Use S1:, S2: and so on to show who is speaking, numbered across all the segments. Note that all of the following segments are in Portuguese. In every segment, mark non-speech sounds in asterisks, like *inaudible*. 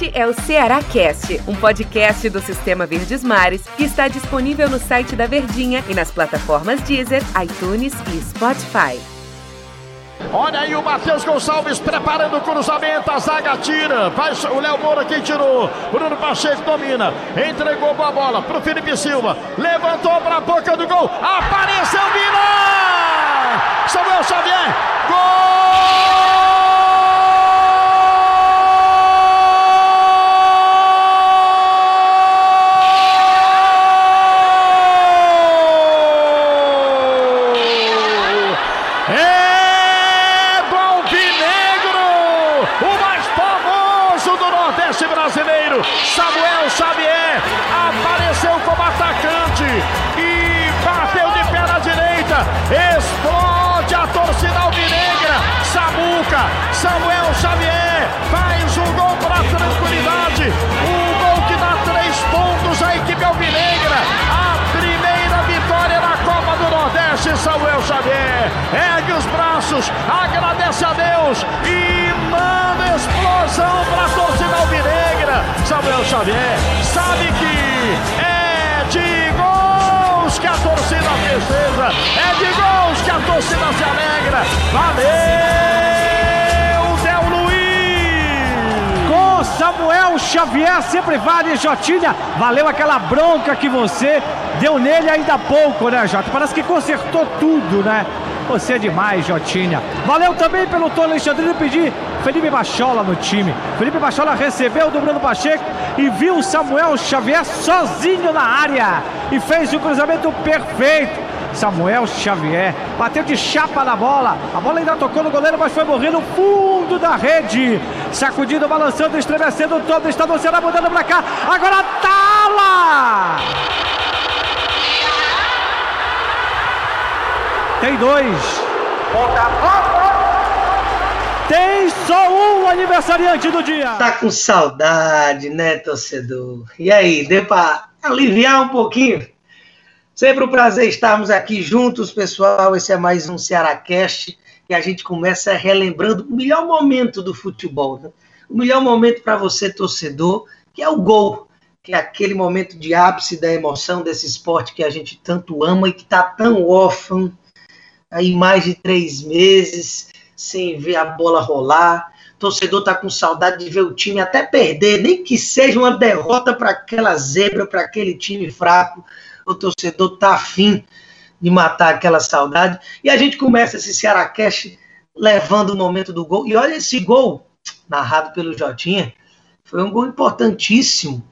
S1: Este é o Ceará Cast, um podcast do Sistema Verdes Mares que está disponível no site da Verdinha e nas plataformas Deezer, iTunes e Spotify.
S2: Olha aí o Matheus Gonçalves preparando o cruzamento, a zaga tira, faz o Léo Moura quem tirou, Bruno Pacheco domina, entregou a bola pro Felipe Silva, levantou para a boca do gol, apareceu Vila! Samuel Xavier, gol! Samuel Xavier apareceu como atacante e bateu de pé na direita. Explode a torcida alvinegra. Samuca, Samuel Xavier faz um gol para tranquilidade. Nordeste, Samuel Xavier. Ergue os braços, agradece a Deus e manda explosão para a torcida alvinegra. Samuel Xavier sabe que é de gols que a torcida festeja, é de gols que a torcida se alegra. Valeu, Del Luiz!
S3: Com Samuel Xavier, sempre vale, Jotinha. Valeu aquela bronca que você deu nele ainda há pouco, né, Jota? Parece que consertou tudo, né? Você é demais, Jotinha. Valeu também pelo Tony Alexandrino pedir Felipe Bachola no time. Felipe Bachola recebeu do Bruno Pacheco e viu Samuel Xavier sozinho na área e fez o cruzamento perfeito. Samuel Xavier bateu de chapa na bola. A bola ainda tocou no goleiro, mas foi morrer no fundo da rede. Sacudindo, balançando, estremecendo todo. Está no Ceará mudando para cá. Agora 42. Tem só um aniversariante do dia.
S4: Tá com saudade, né, torcedor? E aí, deu para aliviar um pouquinho? Sempre um prazer estarmos aqui juntos, pessoal. Esse é mais um Cearacast e a gente começa relembrando o melhor momento do futebol, né? o melhor momento para você, torcedor, que é o gol, que é aquele momento de ápice da emoção desse esporte que a gente tanto ama e que está tão órfão aí mais de três meses sem ver a bola rolar. Torcedor tá com saudade de ver o time até perder, nem que seja uma derrota para aquela zebra, para aquele time fraco. O torcedor tá afim de matar aquela saudade. E a gente começa esse Cearacast levando o momento do gol. E olha esse gol, narrado pelo Jotinha, foi um gol importantíssimo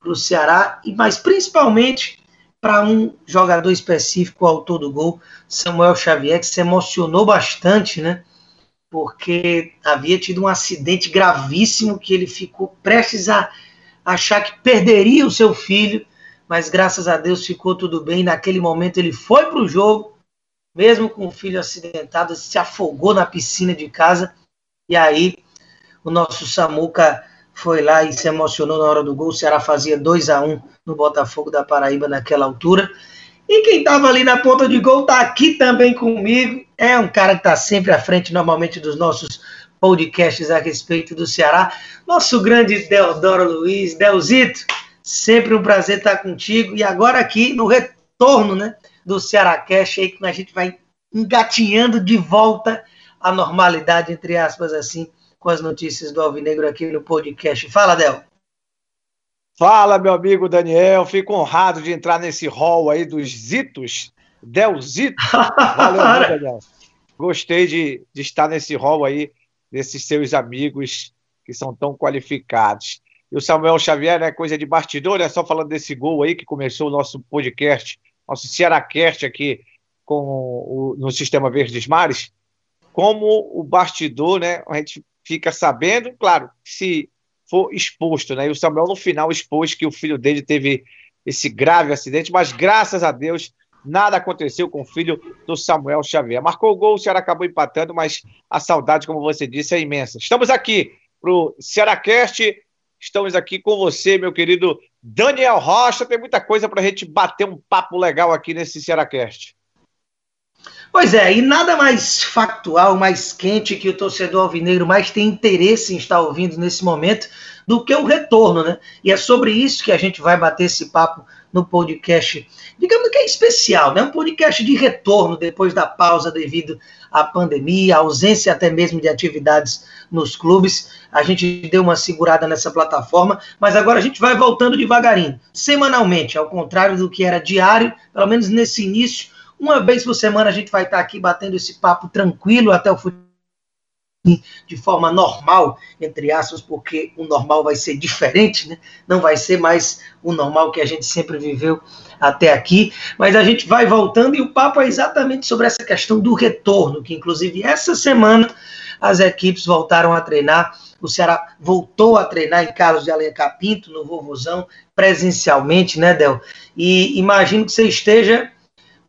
S4: para o Ceará, mas principalmente para um jogador específico, o autor do gol, Samuel Xavier, que se emocionou bastante, né? Porque havia tido um acidente gravíssimo que ele ficou prestes a achar que perderia o seu filho, mas graças a Deus ficou tudo bem. Naquele momento ele foi para o jogo, mesmo com o filho acidentado, se afogou na piscina de casa. E aí o nosso Samuca foi lá e se emocionou na hora do gol. O Ceará fazia 2 a 1 no Botafogo da Paraíba naquela altura. E quem estava ali na ponta de gol está aqui também comigo. É um cara que está sempre à frente, normalmente, dos nossos podcasts a respeito do Ceará. Nosso grande Deodoro Luiz, Delzito, sempre um prazer estar contigo. E agora aqui no retorno né, do Ceará Cash, aí que a gente vai engatinhando de volta à normalidade, entre aspas, assim, com as notícias do Alvinegro aqui no podcast. Fala, Del.
S3: Fala, meu amigo Daniel. Fico honrado de entrar nesse hall aí dos Zitos. Delzito. Valeu, *laughs* Daniel. Gostei de, de estar nesse hall aí, desses seus amigos que são tão qualificados. E o Samuel Xavier, né, coisa de bastidor, é só falando desse gol aí que começou o nosso podcast, nosso Cearacast aqui com o, no Sistema Verdes Mares, como o bastidor, né, a gente fica sabendo, claro, se for exposto, né? E o Samuel no final expôs que o filho dele teve esse grave acidente, mas graças a Deus nada aconteceu com o filho do Samuel Xavier. Marcou o gol, o Ceará acabou empatando, mas a saudade, como você disse, é imensa. Estamos aqui para o Cearacast, estamos aqui com você, meu querido Daniel Rocha. Tem muita coisa para a gente bater um papo legal aqui nesse Cearacast.
S4: Pois é, e nada mais factual, mais quente que o torcedor alvinegro mais tem interesse em estar ouvindo nesse momento do que o retorno, né? E é sobre isso que a gente vai bater esse papo no podcast, digamos que é especial, né? Um podcast de retorno depois da pausa devido à pandemia, ausência até mesmo de atividades nos clubes. A gente deu uma segurada nessa plataforma, mas agora a gente vai voltando devagarinho, semanalmente, ao contrário do que era diário, pelo menos nesse início. Uma vez por semana a gente vai estar aqui batendo esse papo tranquilo até o futuro de forma normal, entre aspas, porque o normal vai ser diferente, né? não vai ser mais o normal que a gente sempre viveu até aqui, mas a gente vai voltando e o papo é exatamente sobre essa questão do retorno, que inclusive essa semana as equipes voltaram a treinar, o Ceará voltou a treinar em Carlos de Alencar Pinto, no Vovozão, presencialmente, né, Del? E imagino que você esteja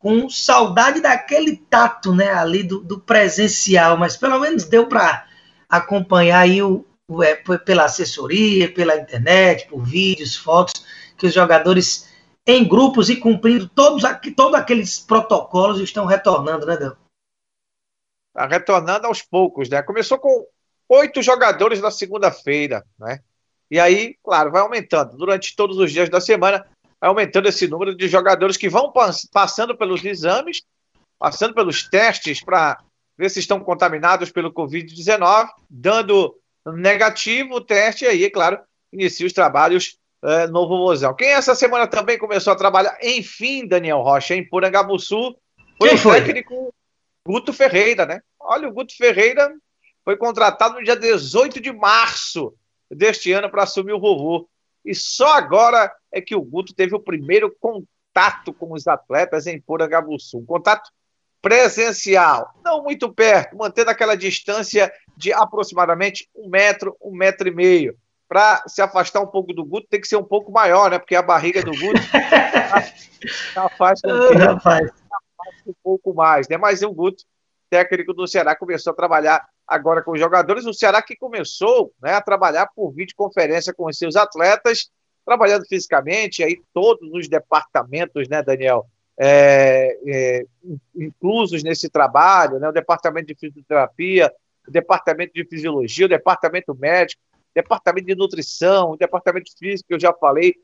S4: com saudade daquele tato, né, ali do, do presencial, mas pelo menos deu para acompanhar aí o, o é, pela assessoria, pela internet, por vídeos, fotos, que os jogadores em grupos e cumprindo todos, todos aqueles protocolos estão retornando, né, Del?
S3: Está retornando aos poucos, né? Começou com oito jogadores na segunda-feira, né? E aí, claro, vai aumentando durante todos os dias da semana aumentando esse número de jogadores que vão passando pelos exames, passando pelos testes para ver se estão contaminados pelo Covid-19, dando negativo o teste, e aí, é claro, inicia os trabalhos é, no Vovozão. Quem essa semana também começou a trabalhar, enfim, Daniel Rocha, em Porangabuçu, foi Quem o foi? técnico Guto Ferreira, né? Olha, o Guto Ferreira foi contratado no dia 18 de março deste ano para assumir o vovô. E só agora é que o Guto teve o primeiro contato com os atletas em Porangabuçu. Um contato presencial, não muito perto, mantendo aquela distância de aproximadamente um metro, um metro e meio. Para se afastar um pouco do Guto, tem que ser um pouco maior, né? Porque a barriga do Guto *laughs* afasta um, um pouco mais, né? Mas o Guto, técnico do Ceará, começou a trabalhar agora com os jogadores. O Ceará que começou né, a trabalhar por videoconferência com os seus atletas, trabalhando fisicamente, aí todos os departamentos, né, Daniel, é, é, inclusos nesse trabalho, né, o departamento de fisioterapia, o departamento de fisiologia, o departamento médico, o departamento de nutrição, o departamento físico, que eu já falei,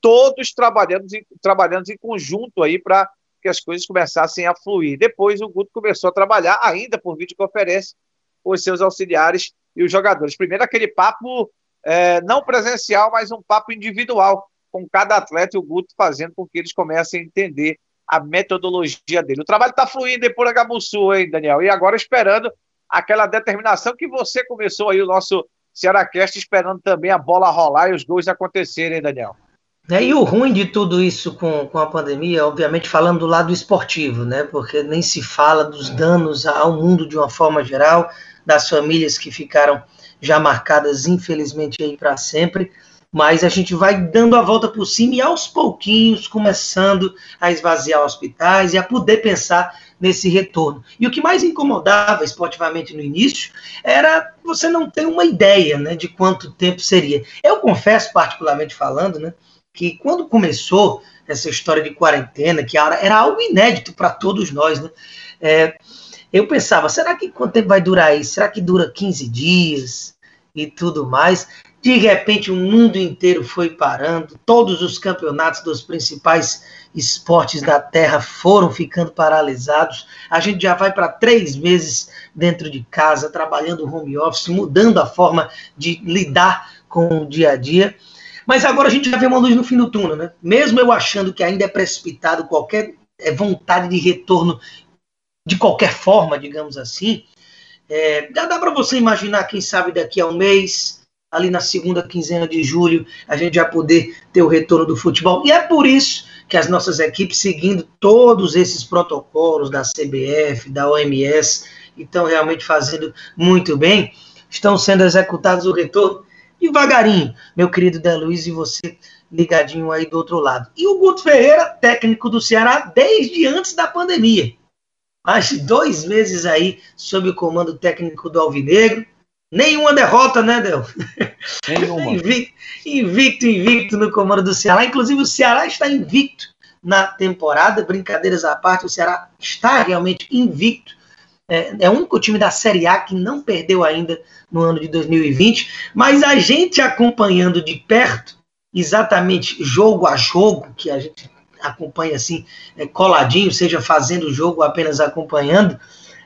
S3: todos trabalhando, trabalhando em conjunto aí para que as coisas começassem a fluir. Depois o Guto começou a trabalhar ainda por videoconferência os seus auxiliares e os jogadores. Primeiro, aquele papo é, não presencial, mas um papo individual, com cada atleta e o Guto fazendo com que eles comecem a entender a metodologia dele. O trabalho está fluindo aí por Agabuçu, hein, Daniel? E agora esperando aquela determinação que você começou aí o nosso Cearacast, esperando também a bola rolar e os gols acontecerem, hein, Daniel?
S4: É, e o ruim de tudo isso com, com a pandemia, obviamente falando do lado esportivo, né? Porque nem se fala dos danos ao mundo de uma forma geral, das famílias que ficaram já marcadas, infelizmente, aí para sempre. Mas a gente vai dando a volta por cima e aos pouquinhos começando a esvaziar hospitais e a poder pensar nesse retorno. E o que mais incomodava esportivamente no início era você não ter uma ideia né, de quanto tempo seria. Eu confesso, particularmente falando, né, que quando começou essa história de quarentena, que era algo inédito para todos nós, né, é, eu pensava, será que quanto tempo vai durar isso? Será que dura 15 dias e tudo mais? De repente, o mundo inteiro foi parando, todos os campeonatos dos principais esportes da Terra foram ficando paralisados. A gente já vai para três meses dentro de casa, trabalhando home office, mudando a forma de lidar com o dia a dia. Mas agora a gente já vê uma luz no fim do túnel, né? Mesmo eu achando que ainda é precipitado qualquer é, vontade de retorno de qualquer forma, digamos assim, é, já dá para você imaginar, quem sabe daqui a um mês, ali na segunda quinzena de julho, a gente já poder ter o retorno do futebol. E é por isso que as nossas equipes, seguindo todos esses protocolos da CBF, da OMS, estão realmente fazendo muito bem, estão sendo executados o retorno devagarinho, meu querido Dé Luiz, e você ligadinho aí do outro lado. E o Guto Ferreira, técnico do Ceará desde antes da pandemia mais de dois meses aí sob o comando técnico do Alvinegro. Nenhuma derrota, né, Del? Nenhuma. *laughs* invicto, invicto, invicto no comando do Ceará. Inclusive, o Ceará está invicto na temporada. Brincadeiras à parte, o Ceará está realmente invicto. É, é o único time da Série A que não perdeu ainda no ano de 2020. Mas a gente acompanhando de perto, exatamente jogo a jogo, que a gente acompanha assim, é, coladinho, seja fazendo o jogo ou apenas acompanhando,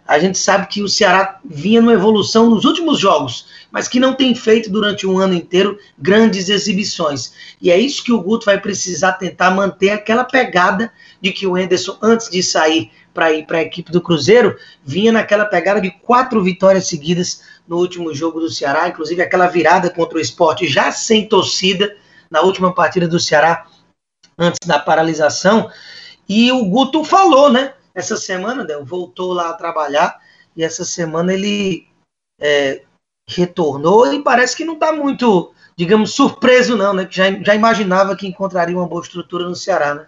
S4: a gente sabe que o Ceará vinha numa evolução nos últimos jogos, mas que não tem feito durante um ano inteiro grandes exibições. E é isso que o Guto vai precisar tentar manter aquela pegada de que o Enderson, antes de sair para ir para a equipe do Cruzeiro, vinha naquela pegada de quatro vitórias seguidas no último jogo do Ceará, inclusive aquela virada contra o esporte já sem torcida na última partida do Ceará antes da paralisação. E o Guto falou, né? Essa semana, Del, voltou lá a trabalhar e essa semana ele é, retornou e parece que não está muito, digamos, surpreso, não, né? Que já, já imaginava que encontraria uma boa estrutura no Ceará, né?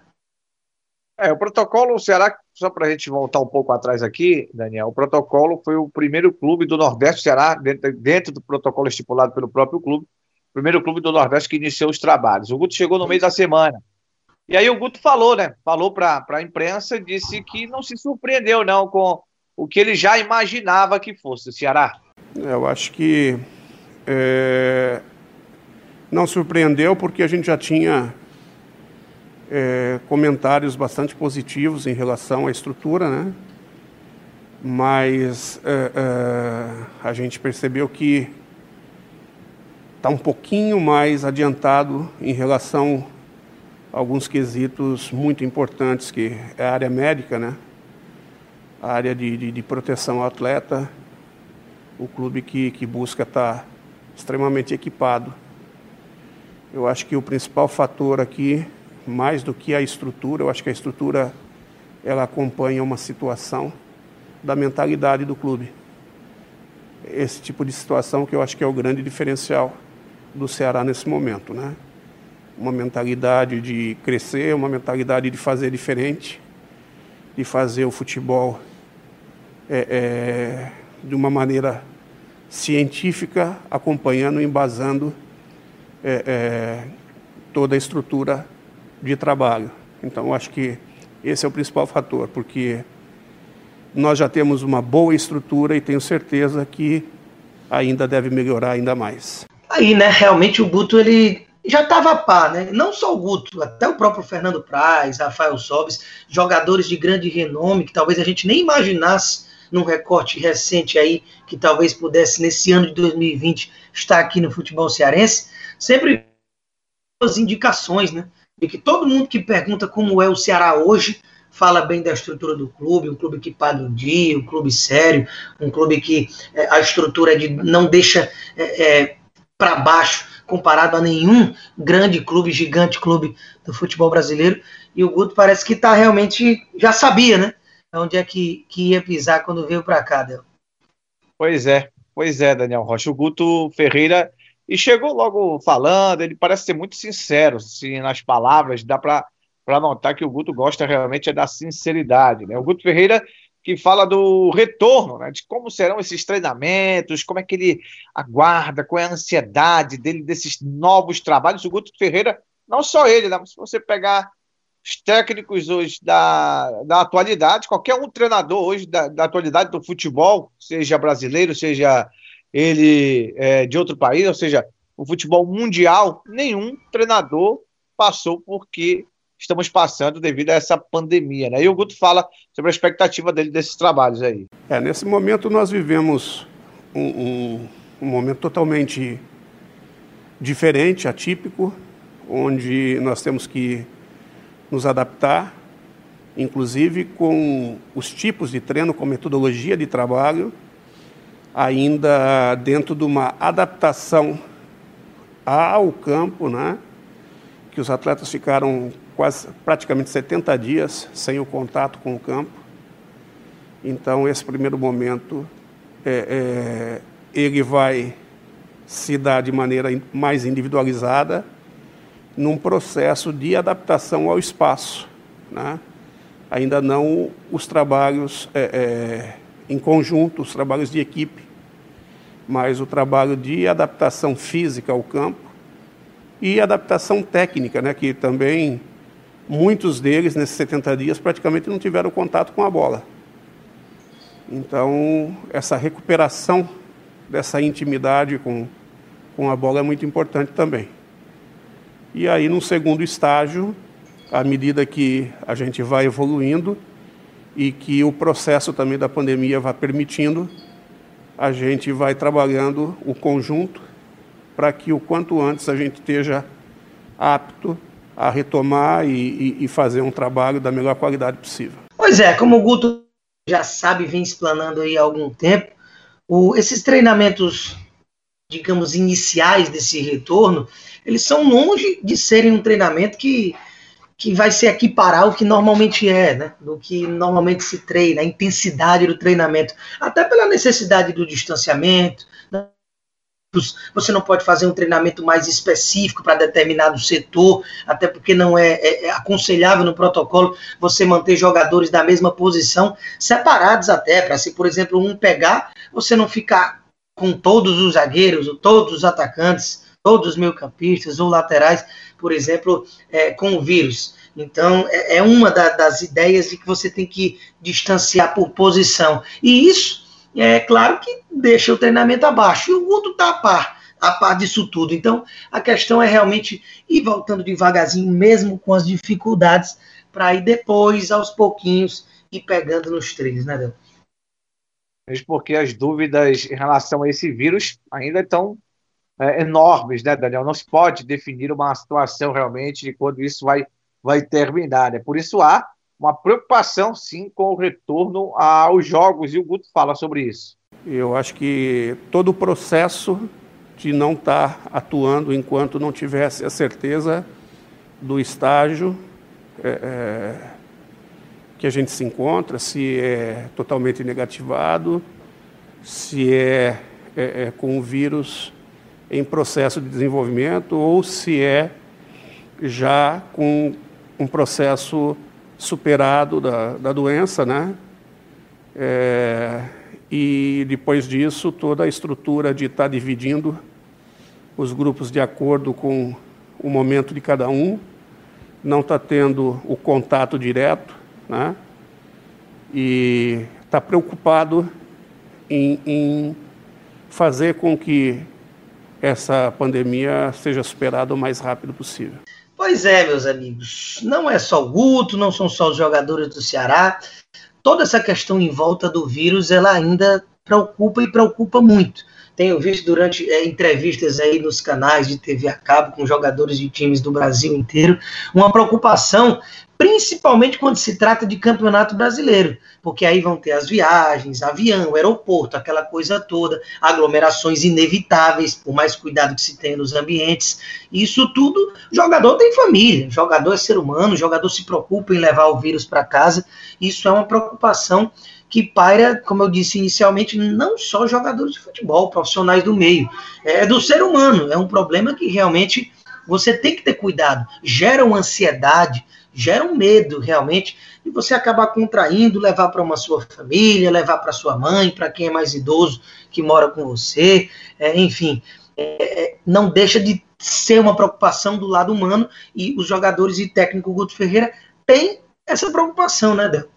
S3: É, o protocolo, o Ceará, só para a gente voltar um pouco atrás aqui, Daniel, o protocolo foi o primeiro clube do Nordeste, Ceará, dentro, dentro do protocolo estipulado pelo próprio clube, primeiro clube do Nordeste que iniciou os trabalhos. O Guto chegou no meio da semana. E aí o Guto falou, né? Falou para a imprensa, disse que não se surpreendeu não com o que ele já imaginava que fosse o Ceará.
S5: Eu acho que é, não surpreendeu porque a gente já tinha é, comentários bastante positivos em relação à estrutura, né? Mas é, é a gente percebeu que está um pouquinho mais adiantado em relação alguns quesitos muito importantes, que é a área médica, né? a área de, de, de proteção ao atleta, o clube que, que busca estar tá extremamente equipado. Eu acho que o principal fator aqui, mais do que a estrutura, eu acho que a estrutura ela acompanha uma situação da mentalidade do clube. Esse tipo de situação que eu acho que é o grande diferencial do Ceará nesse momento, né? uma mentalidade de crescer, uma mentalidade de fazer diferente, de fazer o futebol é, é, de uma maneira científica, acompanhando, embasando é, é toda a estrutura de trabalho. Então, acho que esse é o principal fator, porque nós já temos uma boa estrutura e tenho certeza que ainda deve melhorar ainda mais.
S4: Aí, né, realmente o Guto ele já estava a par, né? Não só o Guto, até o próprio Fernando Praz, Rafael Sobes, jogadores de grande renome que talvez a gente nem imaginasse num recorte recente aí que talvez pudesse nesse ano de 2020 estar aqui no futebol cearense, sempre as indicações, né? De que todo mundo que pergunta como é o Ceará hoje fala bem da estrutura do clube, um clube que paga um dia, um clube sério, um clube que é, a estrutura de, não deixa é, é, para baixo comparado a nenhum grande clube, gigante clube do futebol brasileiro. E o Guto parece que está realmente, já sabia, né? Onde é que, que ia pisar quando veio para cá, Del.
S3: Pois é, pois é, Daniel Rocha. O Guto Ferreira, e chegou logo falando, ele parece ser muito sincero assim, nas palavras, dá para notar que o Guto gosta realmente é da sinceridade. Né? O Guto Ferreira que fala do retorno, né, de como serão esses treinamentos, como é que ele aguarda, qual é a ansiedade dele desses novos trabalhos. O Guto Ferreira, não só ele, né, se você pegar os técnicos hoje da, da atualidade, qualquer um treinador hoje da, da atualidade do futebol, seja brasileiro, seja ele é, de outro país, ou seja, o futebol mundial, nenhum treinador passou porque estamos passando devido a essa pandemia. Né? E o Guto fala sobre a expectativa dele desses trabalhos aí.
S5: É, nesse momento nós vivemos um, um, um momento totalmente diferente, atípico, onde nós temos que nos adaptar, inclusive com os tipos de treino, com metodologia de trabalho, ainda dentro de uma adaptação ao campo, né? que os atletas ficaram quase praticamente 70 dias sem o contato com o campo. Então, esse primeiro momento, é, é, ele vai se dar de maneira mais individualizada num processo de adaptação ao espaço. Né? Ainda não os trabalhos é, é em conjunto, os trabalhos de equipe, mas o trabalho de adaptação física ao campo e adaptação técnica, né, que também muitos deles, nesses 70 dias, praticamente não tiveram contato com a bola. Então, essa recuperação dessa intimidade com, com a bola é muito importante também. E aí, no segundo estágio, à medida que a gente vai evoluindo e que o processo também da pandemia vai permitindo, a gente vai trabalhando o conjunto para que o quanto antes a gente esteja apto a retomar e, e, e, fazer um trabalho da melhor qualidade possível.
S4: Pois é, como o Guto já sabe, vem explanando aí há algum tempo, o, esses treinamentos, digamos, iniciais desse retorno, eles são longe de serem um treinamento que, que vai se equiparar ao que normalmente é, né? Do que normalmente se treina, a intensidade do treinamento, até pela necessidade do distanciamento, né? você não pode fazer um treinamento mais específico para determinado setor, até porque não é, é, é, aconselhável no protocolo você manter jogadores da mesma posição separados até, para se, por exemplo, um pegar, você não ficar com todos os zagueiros, todos os atacantes, todos os meio-campistas ou laterais, por exemplo, é, com o vírus. Então, é, é uma da, das ideias de que você tem que distanciar por posição. E isso, é claro que deixa o treinamento abaixo. E o Guto está a par, a par disso tudo. Então, a questão é realmente ir voltando devagarzinho, mesmo com as dificuldades, para ir depois, aos pouquinhos, ir pegando nos trilhos, né, Deus?
S3: Mesmo porque as dúvidas em relação a esse vírus ainda estão é, enormes, né, Daniel? Não se pode definir uma situação realmente de quando isso vai, vai terminar, né? Por isso há uma preocupação, sim, com o retorno aos jogos, e o Guto fala sobre isso.
S5: Eu acho que todo o processo de não estar atuando enquanto não tivesse a certeza do estágio é, é, que a gente se encontra, se é totalmente negativado, se é, é, é com o vírus em processo de desenvolvimento ou se é já com um processo superado da, da doença, né? É, e depois disso, toda a estrutura de estar tá dividindo os grupos de acordo com o momento de cada um, não está tendo o contato direto, né? E está preocupado em, em fazer com que essa pandemia seja superada o mais rápido possível.
S4: Pois é, meus amigos, não é só o Guto, não são só os jogadores do Ceará. Toda essa questão em volta do vírus, ela ainda preocupa e preocupa muito. Tenho visto durante é, entrevistas aí nos canais de TV a cabo com jogadores de times do Brasil inteiro uma preocupação principalmente quando se trata de campeonato brasileiro, porque aí vão ter as viagens, avião, aeroporto, aquela coisa toda, aglomerações inevitáveis, por mais cuidado que se tenha nos ambientes. Isso tudo, jogador tem família, jogador é ser humano, jogador se preocupa em levar o vírus para casa. Isso é uma preocupação que paira, como eu disse inicialmente, não só jogadores de futebol, profissionais do meio, é do ser humano. É um problema que realmente você tem que ter cuidado. Gera uma ansiedade, gera um medo realmente de você acabar contraindo, levar para uma sua família, levar para sua mãe, para quem é mais idoso que mora com você, é, enfim, é, é, não deixa de ser uma preocupação do lado humano e os jogadores e técnico Guto Ferreira têm essa preocupação, né, Del?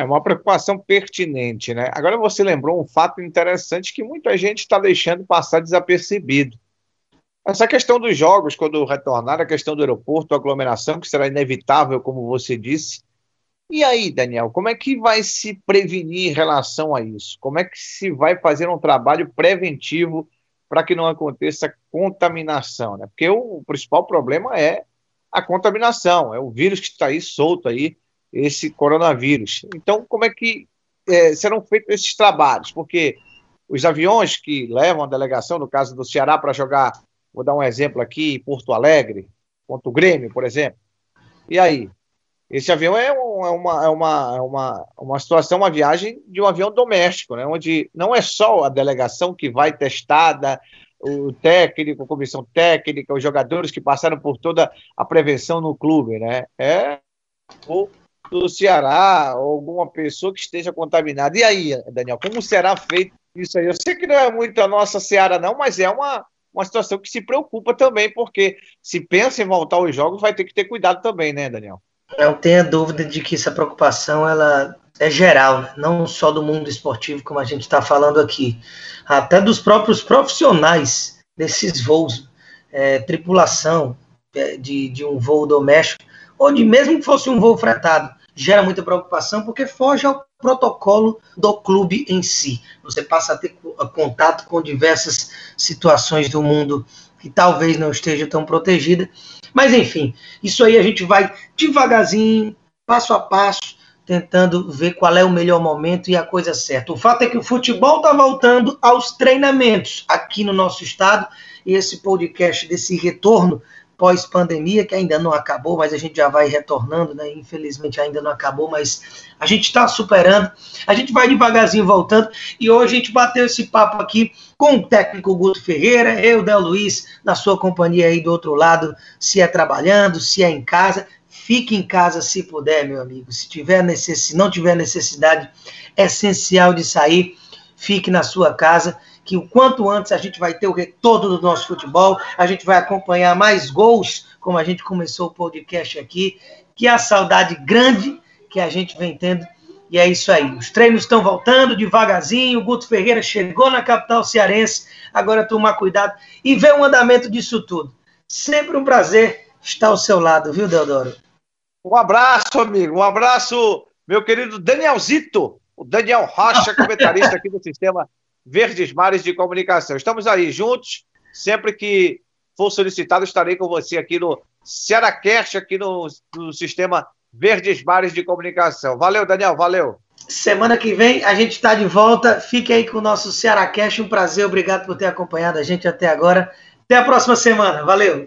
S3: É uma preocupação pertinente, né? Agora você lembrou um fato interessante que muita gente está deixando passar desapercebido. Essa questão dos jogos, quando retornar, a questão do aeroporto, a aglomeração, que será inevitável, como você disse. E aí, Daniel, como é que vai se prevenir em relação a isso? Como é que se vai fazer um trabalho preventivo para que não aconteça contaminação? Né? Porque o principal problema é a contaminação, é o vírus que está aí solto aí, esse coronavírus. Então, como é que é, serão feitos esses trabalhos? Porque os aviões que levam a delegação, no caso do Ceará, para jogar Vou dar um exemplo aqui, Porto Alegre, contra o Grêmio, por exemplo. E aí? Esse avião é, um, é, uma, é uma, é uma, uma situação, uma viagem de um avião doméstico, né? onde não é só a delegação que vai testada, o técnico, a comissão técnica, os jogadores que passaram por toda a prevenção no clube, né? É o do Ceará, alguma pessoa que esteja contaminada. E aí, Daniel, como será feito isso aí? Eu sei que não é muito a nossa Ceará, não, mas é uma, uma situação que se preocupa também, porque se pensa em voltar aos jogos, vai ter que ter cuidado também, né, Daniel?
S4: Não tenha dúvida de que essa preocupação ela é geral, não só do mundo esportivo, como a gente está falando aqui, até dos próprios profissionais desses voos, é, tripulação é, de, de um voo doméstico, ou de mesmo que fosse um voo fretado, gera muita preocupação porque foge ao protocolo do clube em si. Você passa a ter contato com diversas situações do mundo que talvez não esteja tão protegida. Mas enfim, isso aí a gente vai devagarzinho, passo a passo, tentando ver qual é o melhor momento e a coisa certa. O fato é que o futebol está voltando aos treinamentos aqui no nosso estado e esse podcast desse retorno pós-pandemia, que ainda não acabou, mas a gente já vai retornando, né? Infelizmente ainda não acabou, mas a gente está superando, a gente vai devagarzinho voltando, e hoje a gente bateu esse papo aqui com o técnico Guto Ferreira, eu, Del Luiz, na sua companhia aí do outro lado, se é trabalhando, se é em casa, Fique em casa se puder, meu amigo. Se tiver necess... não tiver necessidade essencial de sair, fique na sua casa, que o quanto antes a gente vai ter o retorno do nosso futebol, a gente vai acompanhar mais gols, como a gente começou o podcast aqui, que é a saudade grande que a gente vem tendo. E é isso aí. Os treinos estão voltando devagarzinho. O Guto Ferreira chegou na capital cearense. Agora tomar cuidado e ver o andamento disso tudo. Sempre um prazer estar ao seu lado, viu, Deodoro?
S3: Um abraço, amigo. Um abraço, meu querido Danielzito, o Daniel Rocha, comentarista aqui do Sistema Verdes Mares de Comunicação. Estamos aí juntos. Sempre que for solicitado, estarei com você aqui no Cearacast, aqui no, no Sistema Verdes Mares de Comunicação. Valeu, Daniel. Valeu.
S4: Semana que vem a gente está de volta. Fique aí com o nosso Cearacast. Um prazer. Obrigado por ter acompanhado a gente até agora. Até a próxima semana. Valeu.